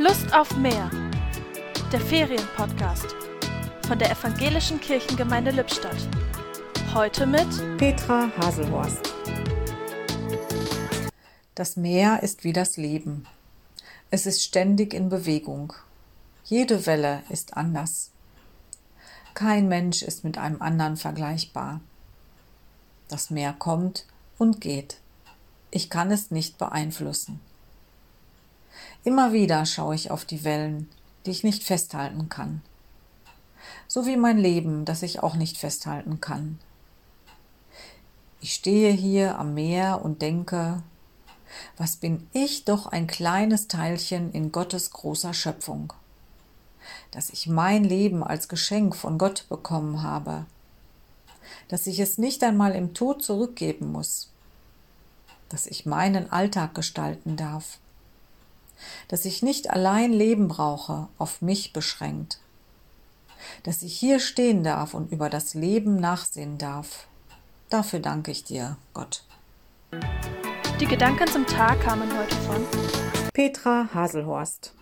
Lust auf mehr. Der Ferienpodcast von der Evangelischen Kirchengemeinde Lippstadt. Heute mit Petra Haselhorst. Das Meer ist wie das Leben. Es ist ständig in Bewegung. Jede Welle ist anders. Kein Mensch ist mit einem anderen vergleichbar. Das Meer kommt und geht. Ich kann es nicht beeinflussen. Immer wieder schaue ich auf die Wellen, die ich nicht festhalten kann. So wie mein Leben, das ich auch nicht festhalten kann. Ich stehe hier am Meer und denke, was bin ich doch ein kleines Teilchen in Gottes großer Schöpfung, dass ich mein Leben als Geschenk von Gott bekommen habe, dass ich es nicht einmal im Tod zurückgeben muss, dass ich meinen Alltag gestalten darf, dass ich nicht allein Leben brauche, auf mich beschränkt, dass ich hier stehen darf und über das Leben nachsehen darf. Dafür danke ich dir, Gott. Die Gedanken zum Tag kamen heute von Petra Haselhorst.